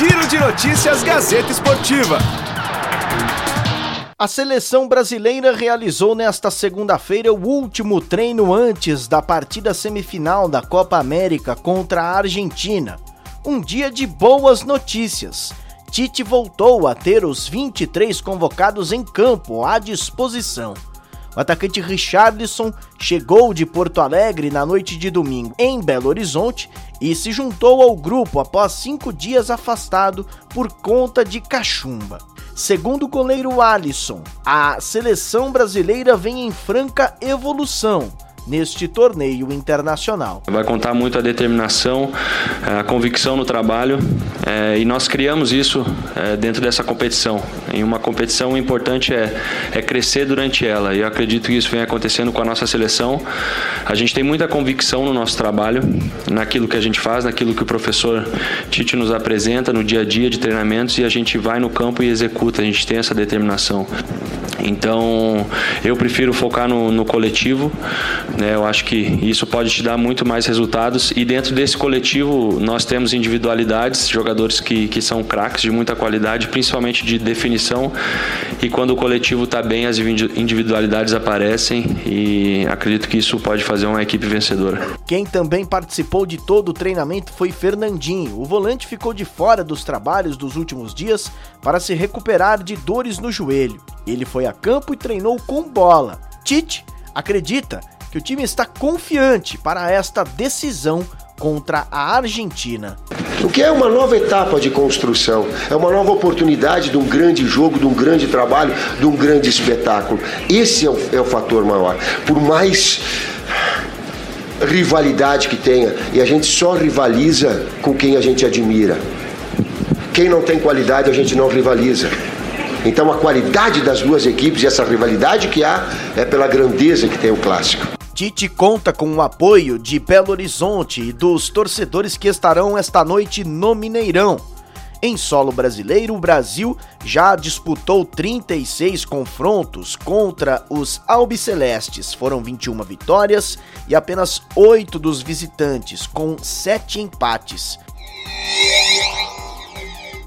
Giro de Notícias Gazeta Esportiva. A seleção brasileira realizou nesta segunda-feira o último treino antes da partida semifinal da Copa América contra a Argentina. Um dia de boas notícias. Tite voltou a ter os 23 convocados em campo à disposição. O atacante Richarlison chegou de Porto Alegre na noite de domingo em Belo Horizonte e se juntou ao grupo após cinco dias afastado por conta de cachumba. Segundo o goleiro Alisson, a seleção brasileira vem em franca evolução neste torneio internacional. Vai contar muito a determinação, a convicção no trabalho é, e nós criamos isso é, dentro dessa competição. Em uma competição o importante é, é crescer durante ela e eu acredito que isso vem acontecendo com a nossa seleção. A gente tem muita convicção no nosso trabalho, naquilo que a gente faz, naquilo que o professor Tite nos apresenta no dia a dia de treinamentos e a gente vai no campo e executa, a gente tem essa determinação. Então eu prefiro focar no, no coletivo, né? Eu acho que isso pode te dar muito mais resultados e dentro desse coletivo nós temos individualidades, jogadores que, que são craques de muita qualidade, principalmente de definição e quando o coletivo está bem as individualidades aparecem e acredito que isso pode fazer uma equipe vencedora. Quem também participou de todo o treinamento foi Fernandinho. O volante ficou de fora dos trabalhos dos últimos dias para se recuperar de dores no joelho. Ele foi a campo e treinou com bola. Tite acredita que o time está confiante para esta decisão contra a Argentina. O que é uma nova etapa de construção, é uma nova oportunidade de um grande jogo, de um grande trabalho, de um grande espetáculo. Esse é o, é o fator maior. Por mais rivalidade que tenha, e a gente só rivaliza com quem a gente admira. Quem não tem qualidade, a gente não rivaliza. Então a qualidade das duas equipes e essa rivalidade que há é pela grandeza que tem o clássico. Tite conta com o apoio de Belo Horizonte e dos torcedores que estarão esta noite no Mineirão. Em solo brasileiro, o Brasil já disputou 36 confrontos contra os albicelestes. Foram 21 vitórias e apenas 8 dos visitantes, com 7 empates.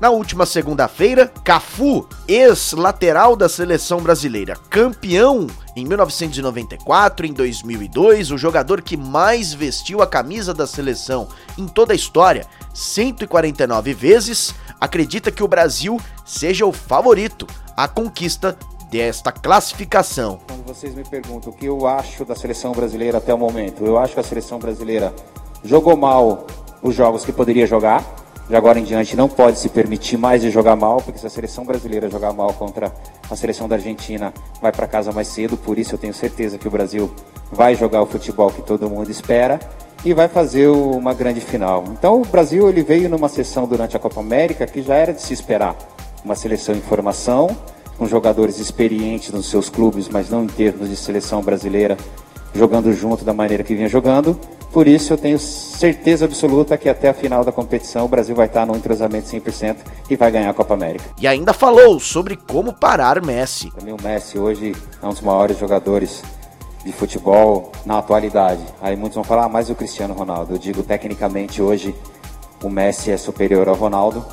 Na última segunda-feira, Cafu, ex-lateral da seleção brasileira, campeão em 1994, em 2002, o jogador que mais vestiu a camisa da seleção em toda a história, 149 vezes, acredita que o Brasil seja o favorito à conquista desta classificação. Quando vocês me perguntam o que eu acho da seleção brasileira até o momento, eu acho que a seleção brasileira jogou mal os jogos que poderia jogar de agora em diante não pode se permitir mais de jogar mal, porque se a seleção brasileira jogar mal contra a seleção da Argentina, vai para casa mais cedo. Por isso eu tenho certeza que o Brasil vai jogar o futebol que todo mundo espera e vai fazer uma grande final. Então o Brasil ele veio numa sessão durante a Copa América que já era de se esperar, uma seleção em formação, com jogadores experientes nos seus clubes, mas não em termos de seleção brasileira, jogando junto da maneira que vinha jogando. Por isso eu tenho certeza absoluta que até a final da competição o Brasil vai estar no entrosamento 100% e vai ganhar a Copa América. E ainda falou sobre como parar Messi. Também o Messi hoje é um dos maiores jogadores de futebol na atualidade. Aí muitos vão falar, ah, mas o Cristiano Ronaldo. Eu digo, tecnicamente hoje o Messi é superior ao Ronaldo.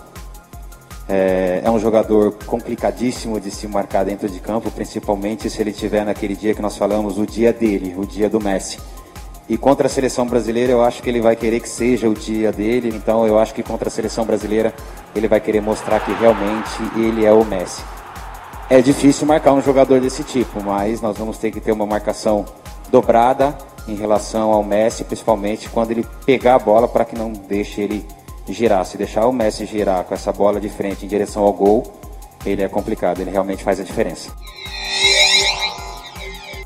É, é, um jogador complicadíssimo de se marcar dentro de campo, principalmente se ele tiver naquele dia que nós falamos, o dia dele, o dia do Messi. E contra a seleção brasileira, eu acho que ele vai querer que seja o dia dele. Então, eu acho que contra a seleção brasileira, ele vai querer mostrar que realmente ele é o Messi. É difícil marcar um jogador desse tipo, mas nós vamos ter que ter uma marcação dobrada em relação ao Messi, principalmente quando ele pegar a bola para que não deixe ele girar. Se deixar o Messi girar com essa bola de frente em direção ao gol, ele é complicado, ele realmente faz a diferença.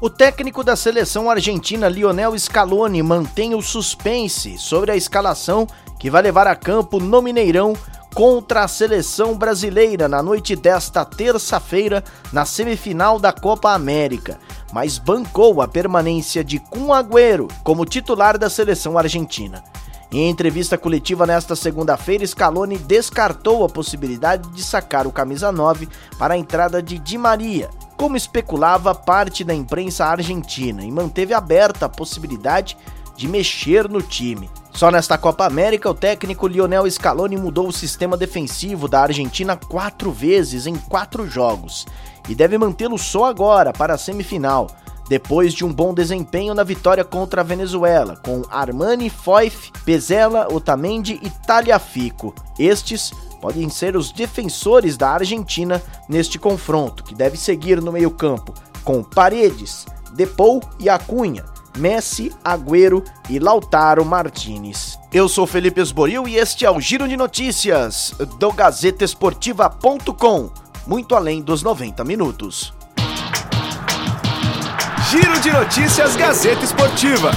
O técnico da seleção argentina Lionel Scaloni mantém o suspense sobre a escalação que vai levar a campo no Mineirão contra a seleção brasileira na noite desta terça-feira na semifinal da Copa América, mas bancou a permanência de Kun Agüero como titular da seleção argentina. Em entrevista coletiva nesta segunda-feira, Scaloni descartou a possibilidade de sacar o camisa 9 para a entrada de Di Maria, como especulava parte da imprensa argentina, e manteve aberta a possibilidade de mexer no time. Só nesta Copa América, o técnico Lionel Scaloni mudou o sistema defensivo da Argentina quatro vezes em quatro jogos e deve mantê-lo só agora para a semifinal, depois de um bom desempenho na vitória contra a Venezuela, com Armani, Foyf, Pezela, Otamendi e Taliafico. Estes podem ser os defensores da Argentina neste confronto, que deve seguir no meio-campo, com Paredes, Depou e Acunha, Messi, Agüero e Lautaro Martinez. Eu sou Felipe Esboril e este é o Giro de Notícias do GazeteEsportiva.com, muito além dos 90 minutos. Giro de Notícias Gazeta Esportiva.